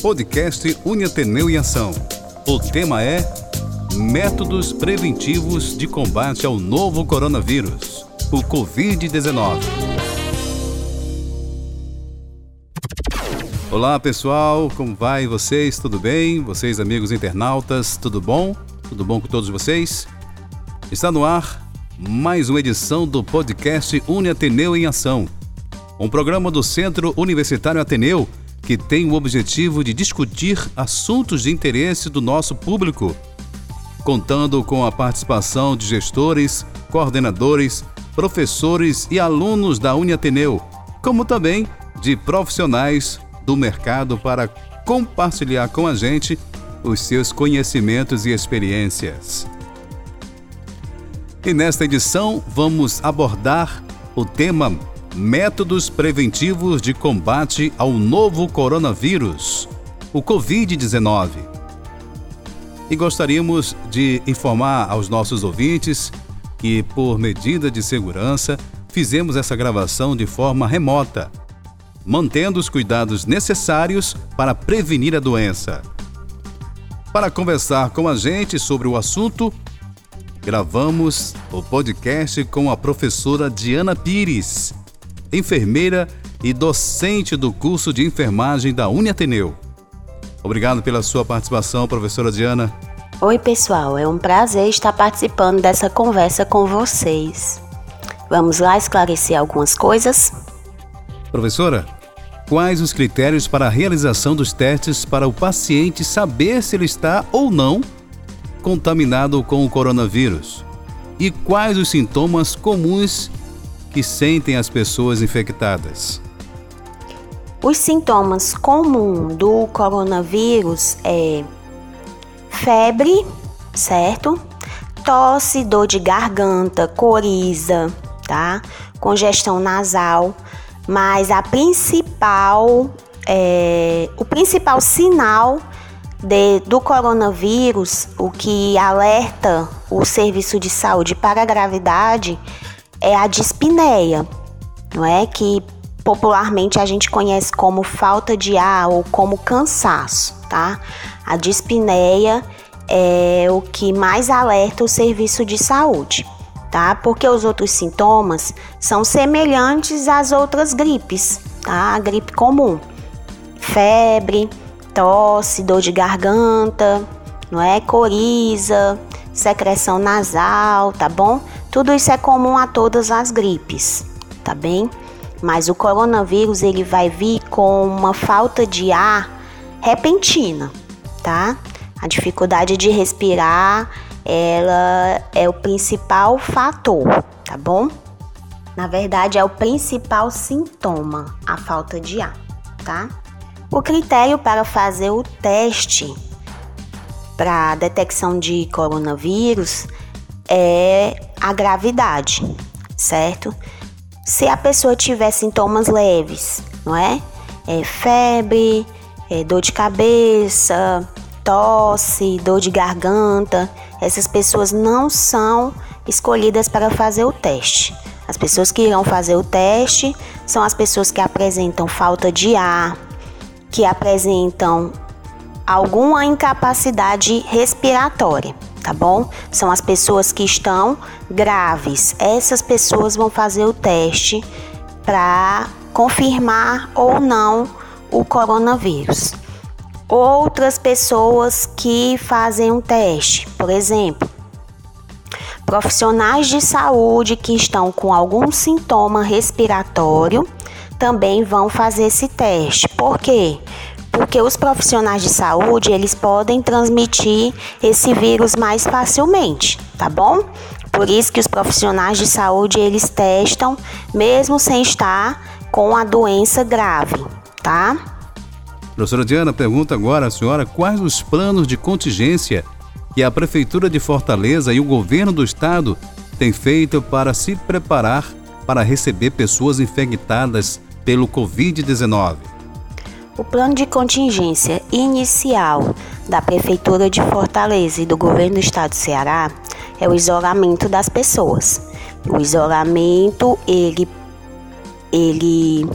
podcast Uniateneu em Ação. O tema é Métodos Preventivos de Combate ao Novo Coronavírus, o Covid-19. Olá pessoal, como vai vocês? Tudo bem? Vocês, amigos internautas, tudo bom? Tudo bom com todos vocês? Está no ar mais uma edição do podcast Uniateneu em Ação, um programa do Centro Universitário Ateneu que tem o objetivo de discutir assuntos de interesse do nosso público, contando com a participação de gestores, coordenadores, professores e alunos da Uniateneu, como também de profissionais do mercado para compartilhar com a gente os seus conhecimentos e experiências. E nesta edição vamos abordar o tema Métodos preventivos de combate ao novo coronavírus, o Covid-19. E gostaríamos de informar aos nossos ouvintes que, por medida de segurança, fizemos essa gravação de forma remota, mantendo os cuidados necessários para prevenir a doença. Para conversar com a gente sobre o assunto, gravamos o podcast com a professora Diana Pires enfermeira e docente do curso de enfermagem da Uniateneu. Obrigado pela sua participação, professora Diana. Oi, pessoal, é um prazer estar participando dessa conversa com vocês. Vamos lá esclarecer algumas coisas? Professora, quais os critérios para a realização dos testes para o paciente saber se ele está ou não contaminado com o coronavírus? E quais os sintomas comuns que sentem as pessoas infectadas? Os sintomas comuns do coronavírus é febre, certo? Tosse, dor de garganta, coriza, tá? Congestão nasal, mas a principal, é, o principal sinal de, do coronavírus, o que alerta o serviço de saúde para a gravidade, é a dispneia, não é? Que popularmente a gente conhece como falta de ar ou como cansaço, tá? A dispneia é o que mais alerta o serviço de saúde, tá? Porque os outros sintomas são semelhantes às outras gripes, tá? A gripe comum. Febre, tosse, dor de garganta, não é? Coriza, secreção nasal, tá bom? Tudo isso é comum a todas as gripes, tá bem? Mas o coronavírus ele vai vir com uma falta de ar repentina, tá? A dificuldade de respirar, ela é o principal fator, tá bom? Na verdade, é o principal sintoma, a falta de ar, tá? O critério para fazer o teste para detecção de coronavírus é a gravidade, certo? Se a pessoa tiver sintomas leves, não é? é febre, é dor de cabeça, tosse, dor de garganta, essas pessoas não são escolhidas para fazer o teste. As pessoas que irão fazer o teste são as pessoas que apresentam falta de ar, que apresentam alguma incapacidade respiratória tá bom? São as pessoas que estão graves. Essas pessoas vão fazer o teste para confirmar ou não o coronavírus. Outras pessoas que fazem um teste, por exemplo, profissionais de saúde que estão com algum sintoma respiratório também vão fazer esse teste. Por quê? Porque os profissionais de saúde eles podem transmitir esse vírus mais facilmente, tá bom? Por isso que os profissionais de saúde eles testam mesmo sem estar com a doença grave, tá? Professora Diana pergunta agora à senhora quais os planos de contingência que a Prefeitura de Fortaleza e o governo do estado têm feito para se preparar para receber pessoas infectadas pelo Covid-19. O plano de contingência inicial da Prefeitura de Fortaleza e do Governo do Estado do Ceará é o isolamento das pessoas. O isolamento, ele, ele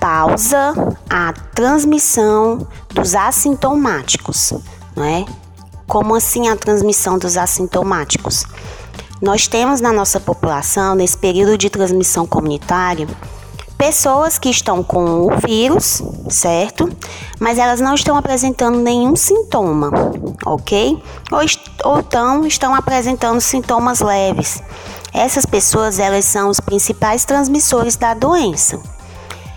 pausa a transmissão dos assintomáticos, não é? Como assim a transmissão dos assintomáticos? Nós temos na nossa população, nesse período de transmissão comunitária, pessoas que estão com o vírus, certo? Mas elas não estão apresentando nenhum sintoma, ok? Ou, ou então estão apresentando sintomas leves. Essas pessoas, elas são os principais transmissores da doença.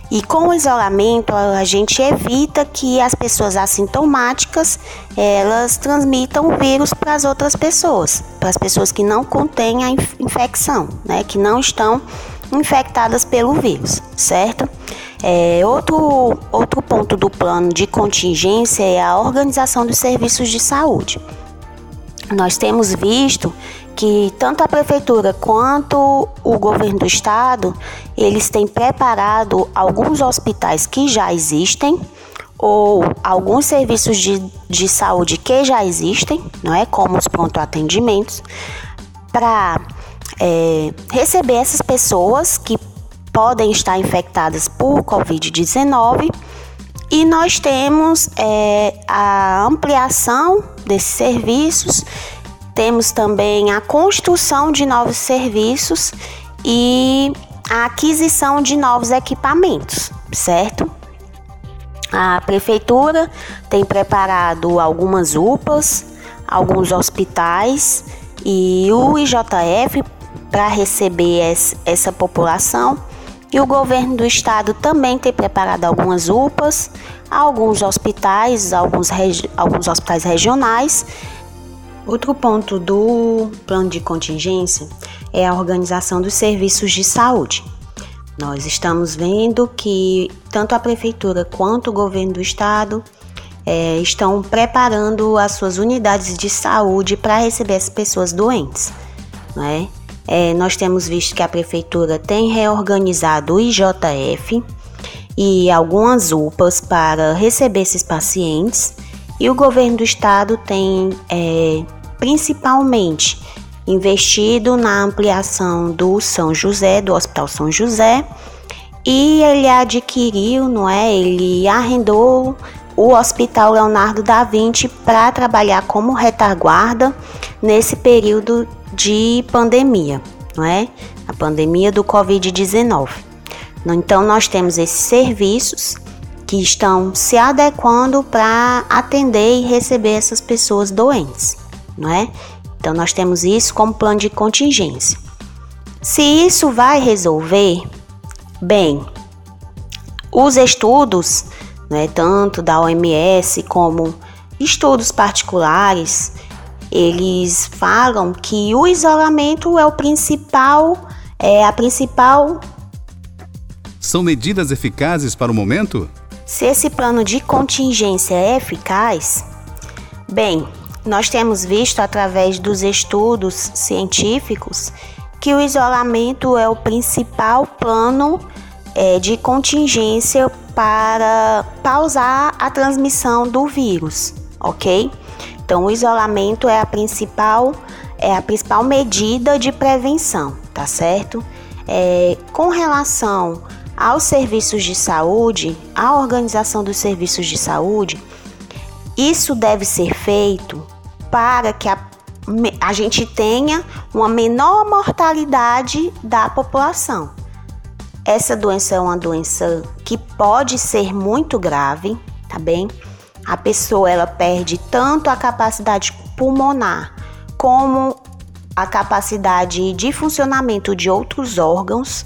E com o isolamento, a gente evita que as pessoas assintomáticas elas transmitam o vírus para as outras pessoas, para as pessoas que não contêm a infecção, né, que não estão infectadas pelo vírus, certo? É, outro, outro ponto do plano de contingência é a organização dos serviços de saúde. Nós temos visto que tanto a prefeitura quanto o governo do estado, eles têm preparado alguns hospitais que já existem ou alguns serviços de, de saúde que já existem, não é, como os pronto atendimentos, para é, receber essas pessoas que podem estar infectadas por Covid-19 e nós temos é, a ampliação desses serviços temos também a construção de novos serviços e a aquisição de novos equipamentos, certo? A prefeitura tem preparado algumas UPAs, alguns hospitais e o IJF para receber essa população. E o governo do estado também tem preparado algumas UPAs, alguns hospitais, alguns, alguns hospitais regionais Outro ponto do plano de contingência é a organização dos serviços de saúde. Nós estamos vendo que tanto a prefeitura quanto o governo do estado é, estão preparando as suas unidades de saúde para receber as pessoas doentes. Não é? Nós temos visto que a prefeitura tem reorganizado o IJF e algumas UPAs para receber esses pacientes e o governo do estado tem é, principalmente investido na ampliação do São José, do Hospital São José, e ele adquiriu, não é? Ele arrendou o Hospital Leonardo da Vinci para trabalhar como retaguarda nesse período de pandemia, não é? A pandemia do Covid-19. Então nós temos esses serviços que estão se adequando para atender e receber essas pessoas doentes, não é? Então nós temos isso como plano de contingência. Se isso vai resolver, bem, os estudos, é tanto da OMS como estudos particulares, eles falam que o isolamento é o principal, é a principal. São medidas eficazes para o momento? Se esse plano de contingência é eficaz, bem, nós temos visto através dos estudos científicos que o isolamento é o principal plano é, de contingência para pausar a transmissão do vírus, ok? Então, o isolamento é a principal é a principal medida de prevenção, tá certo? É, com relação aos serviços de saúde, à organização dos serviços de saúde, isso deve ser feito para que a, a gente tenha uma menor mortalidade da população. Essa doença é uma doença que pode ser muito grave, tá bem? A pessoa ela perde tanto a capacidade pulmonar como a capacidade de funcionamento de outros órgãos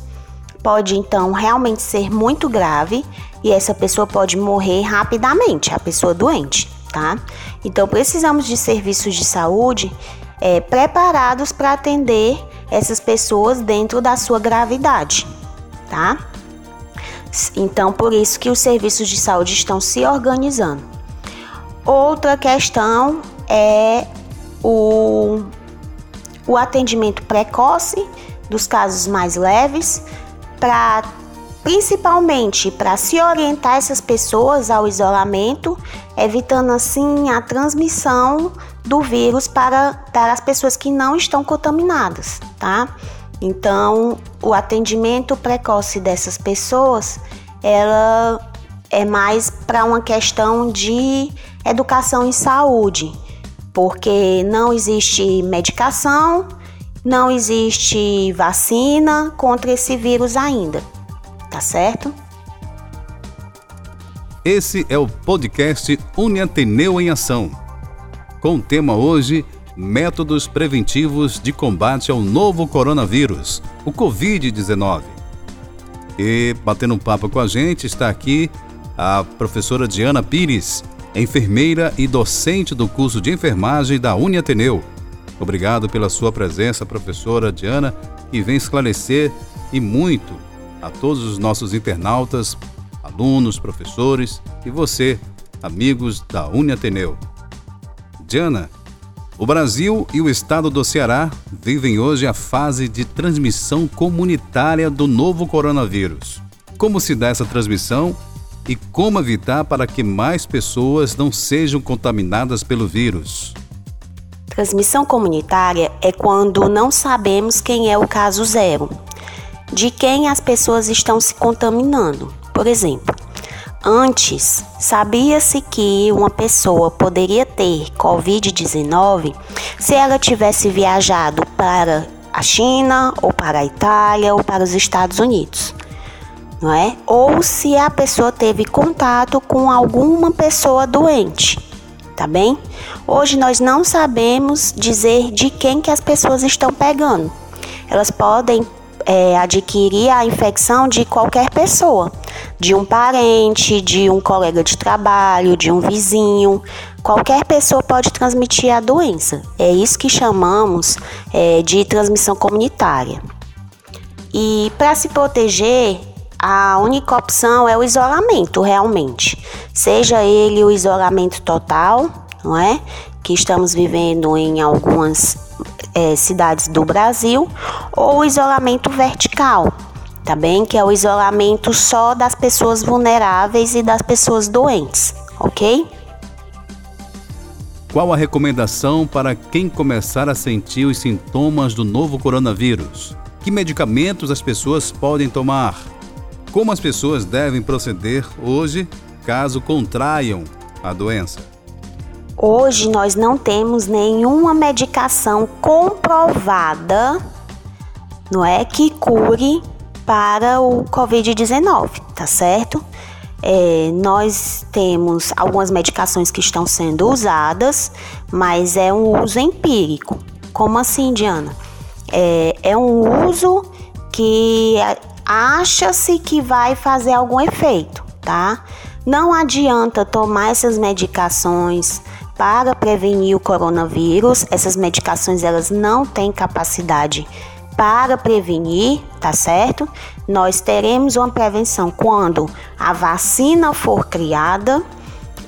pode então realmente ser muito grave e essa pessoa pode morrer rapidamente, a pessoa doente, tá? Então precisamos de serviços de saúde é, preparados para atender essas pessoas dentro da sua gravidade, tá? Então por isso que os serviços de saúde estão se organizando. Outra questão é o, o atendimento precoce dos casos mais leves para principalmente para se orientar essas pessoas ao isolamento, evitando assim a transmissão do vírus para, para as pessoas que não estão contaminadas, tá? Então, o atendimento precoce dessas pessoas ela é mais para uma questão de educação em saúde, porque não existe medicação, não existe vacina contra esse vírus ainda, tá certo? Esse é o podcast Uniateneu em Ação. Com o tema hoje, métodos preventivos de combate ao novo coronavírus, o Covid-19. E batendo um papo com a gente está aqui a professora Diana Pires, enfermeira e docente do curso de enfermagem da Uniateneu. Obrigado pela sua presença, professora Diana, que vem esclarecer e muito a todos os nossos internautas, alunos, professores e você, amigos da Uniateneu. Diana, o Brasil e o estado do Ceará vivem hoje a fase de transmissão comunitária do novo coronavírus. Como se dá essa transmissão e como evitar para que mais pessoas não sejam contaminadas pelo vírus? Transmissão comunitária é quando não sabemos quem é o caso zero, de quem as pessoas estão se contaminando. Por exemplo, Antes, sabia-se que uma pessoa poderia ter Covid-19 se ela tivesse viajado para a China, ou para a Itália, ou para os Estados Unidos, não é? Ou se a pessoa teve contato com alguma pessoa doente, tá bem? Hoje nós não sabemos dizer de quem que as pessoas estão pegando. Elas podem é, adquirir a infecção de qualquer pessoa, de um parente, de um colega de trabalho, de um vizinho. Qualquer pessoa pode transmitir a doença. É isso que chamamos é, de transmissão comunitária. E para se proteger, a única opção é o isolamento, realmente. Seja ele o isolamento total, não é? Que estamos vivendo em algumas é, cidades do Brasil, ou o isolamento vertical, tá bem? Que é o isolamento só das pessoas vulneráveis e das pessoas doentes, ok? Qual a recomendação para quem começar a sentir os sintomas do novo coronavírus? Que medicamentos as pessoas podem tomar? Como as pessoas devem proceder hoje caso contraiam a doença? Hoje nós não temos nenhuma medicação comprovada, não é, que cure para o Covid-19, tá certo? É, nós temos algumas medicações que estão sendo usadas, mas é um uso empírico. Como assim, Diana? É, é um uso que acha-se que vai fazer algum efeito, tá? Não adianta tomar essas medicações para prevenir o coronavírus. Essas medicações elas não têm capacidade para prevenir, tá certo? Nós teremos uma prevenção quando a vacina for criada.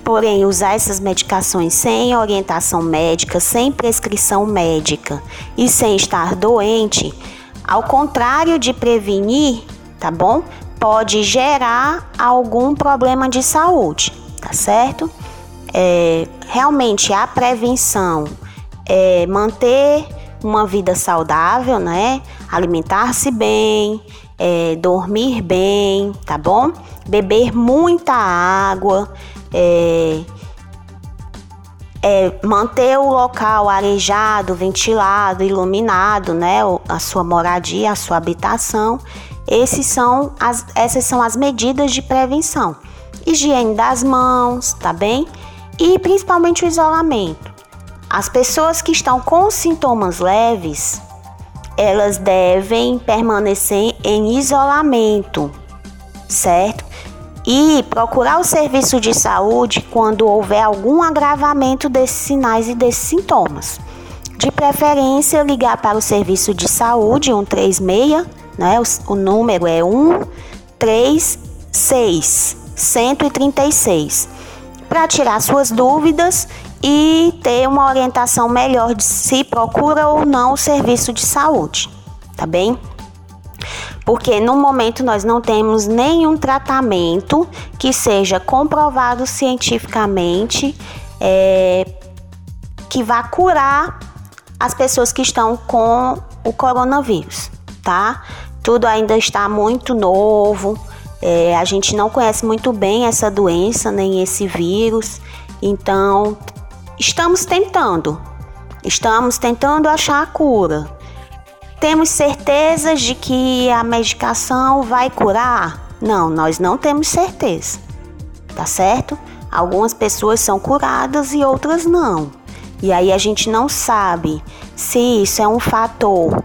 Porém, usar essas medicações sem orientação médica, sem prescrição médica e sem estar doente, ao contrário de prevenir, tá bom? Pode gerar algum problema de saúde, tá certo? é, realmente a prevenção é manter uma vida saudável, né? Alimentar-se bem, é, dormir bem, tá bom? Beber muita água, é, é, manter o local arejado, ventilado, iluminado, né? A sua moradia, a sua habitação. Esses são as, essas são as medidas de prevenção. Higiene das mãos, tá bem? e principalmente o isolamento. As pessoas que estão com sintomas leves, elas devem permanecer em isolamento, certo? E procurar o serviço de saúde quando houver algum agravamento desses sinais e desses sintomas. De preferência, ligar para o serviço de saúde 136, né? O, o número é 136 136 para tirar suas dúvidas e ter uma orientação melhor de se procura ou não o serviço de saúde, tá bem? Porque no momento nós não temos nenhum tratamento que seja comprovado cientificamente é, que vá curar as pessoas que estão com o coronavírus, tá? Tudo ainda está muito novo, É, a gente não conhece muito bem essa doença, nem esse vírus, então estamos tentando, estamos tentando achar a cura. Temos certezas de que a medicação vai curar? Não, nós não temos certeza, tá certo? Algumas pessoas são curadas e outras não. E aí a gente não sabe se isso é um fator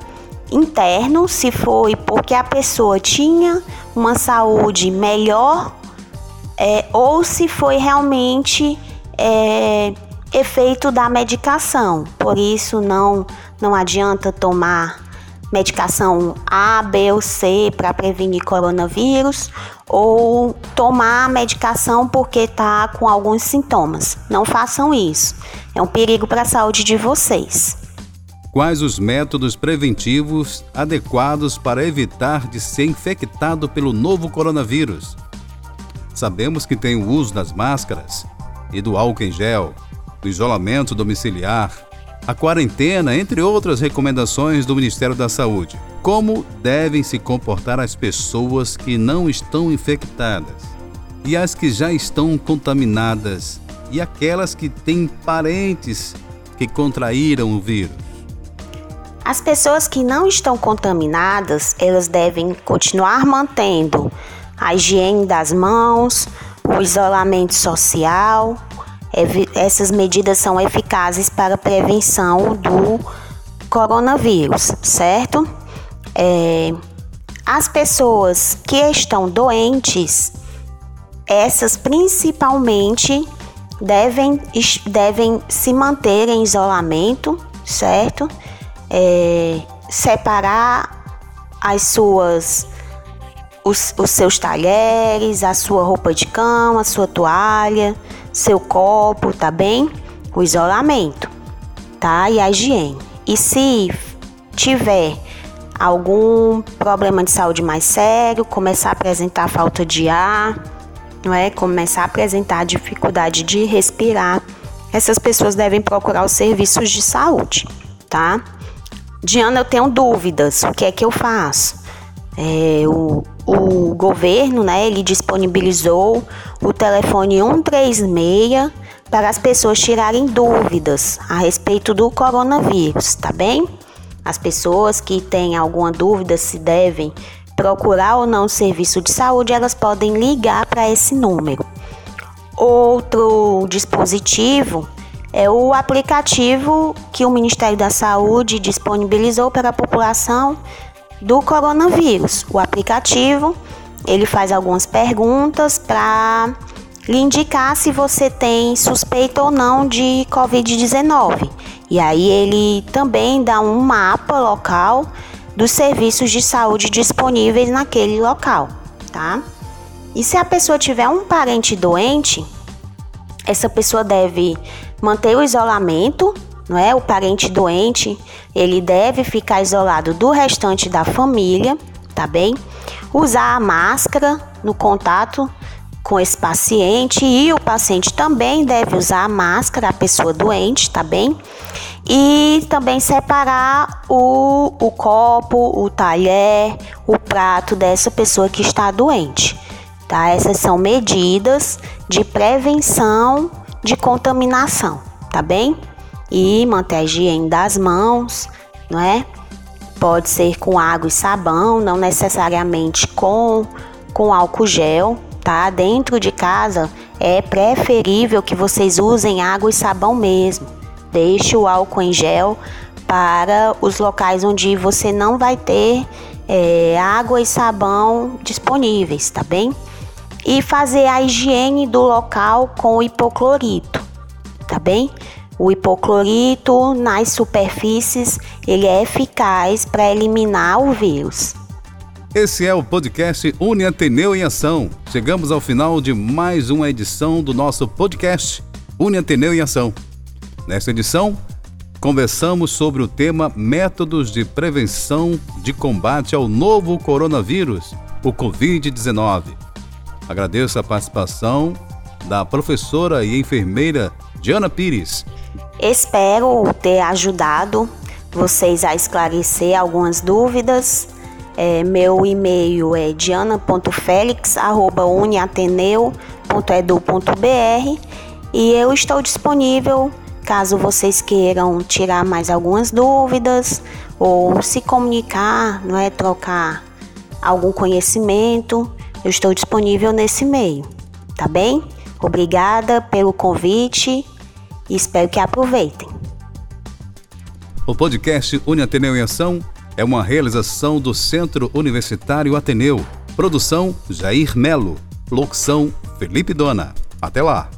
interno, se foi porque a pessoa tinha uma saúde melhor é, ou se foi realmente é, efeito da medicação. Por isso não não adianta tomar medicação A, B ou C para prevenir coronavírus ou tomar medicação porque está com alguns sintomas. Não façam isso. É um perigo para a saúde de vocês. Quais os métodos preventivos adequados para evitar de ser infectado pelo novo coronavírus? Sabemos que tem o uso das máscaras e do álcool em gel, do isolamento domiciliar, a quarentena, entre outras recomendações do Ministério da Saúde. Como devem se comportar as pessoas que não estão infectadas e as que já estão contaminadas e aquelas que têm parentes que contraíram o vírus? As pessoas que não estão contaminadas, elas devem continuar mantendo a higiene das mãos, o isolamento social, essas medidas são eficazes para a prevenção do coronavírus, certo? É, as pessoas que estão doentes, essas principalmente devem, devem se manter em isolamento, certo? É, separar as suas os, os seus talheres, a sua roupa de cama, a sua toalha, seu copo, tá bem? O isolamento, tá? E a higiene. E se tiver algum problema de saúde mais sério, começar a apresentar falta de ar, não é? Começar a apresentar dificuldade de respirar, essas pessoas devem procurar os serviços de saúde, tá? Diana, eu tenho dúvidas. O que é que eu faço? É, o, o governo, né, ele disponibilizou o telefone 136 para as pessoas tirarem dúvidas a respeito do coronavírus, tá bem? As pessoas que têm alguma dúvida se devem procurar ou não o serviço de saúde, elas podem ligar para esse número. Outro dispositivo é o aplicativo que o Ministério da Saúde disponibilizou para a população do coronavírus. O aplicativo, ele faz algumas perguntas para lhe indicar se você tem suspeita ou não de COVID-19. E aí ele também dá um mapa local dos serviços de saúde disponíveis naquele local, tá? E se a pessoa tiver um parente doente, essa pessoa deve manter o isolamento não é? O parente doente, ele deve ficar isolado do restante da família, tá bem? Usar a máscara no contato com esse paciente e o paciente também deve usar a máscara, a pessoa doente, tá bem? E também separar o, o copo, o talher, o prato dessa pessoa que está doente, tá? Essas são medidas de prevenção de contaminação, tá bem? E manter a higiene das mãos, não é? Pode ser com água e sabão, não necessariamente com, com álcool gel, tá? Dentro de casa é preferível que vocês usem água e sabão mesmo. Deixe o álcool em gel para os locais onde você não vai ter é, água e sabão disponíveis, tá bem? E fazer a higiene do local com hipoclorito, tá bem? O hipoclorito nas superfícies, ele é eficaz para eliminar o vírus. Esse é o podcast Uni Ateneu em Ação. Chegamos ao final de mais uma edição do nosso podcast Uni Ateneu em Ação. Nesta edição, conversamos sobre o tema Métodos de Prevenção de Combate ao Novo Coronavírus, o Covid-19. Agradeço a participação da professora e enfermeira Diana Pires Espero ter ajudado vocês a esclarecer algumas dúvidas É, meu e-mail é diana.felix.uniateneu.edu.br e eu estou disponível caso vocês queiram tirar mais algumas dúvidas ou se comunicar, não é trocar algum conhecimento, eu estou disponível nesse e-mail, tá bem? Obrigada pelo convite e espero que aproveitem. O podcast Uniateneu em Ação é uma realização do Centro Universitário Ateneu. Produção Jair Melo. Locução Felipe Dona. Até lá!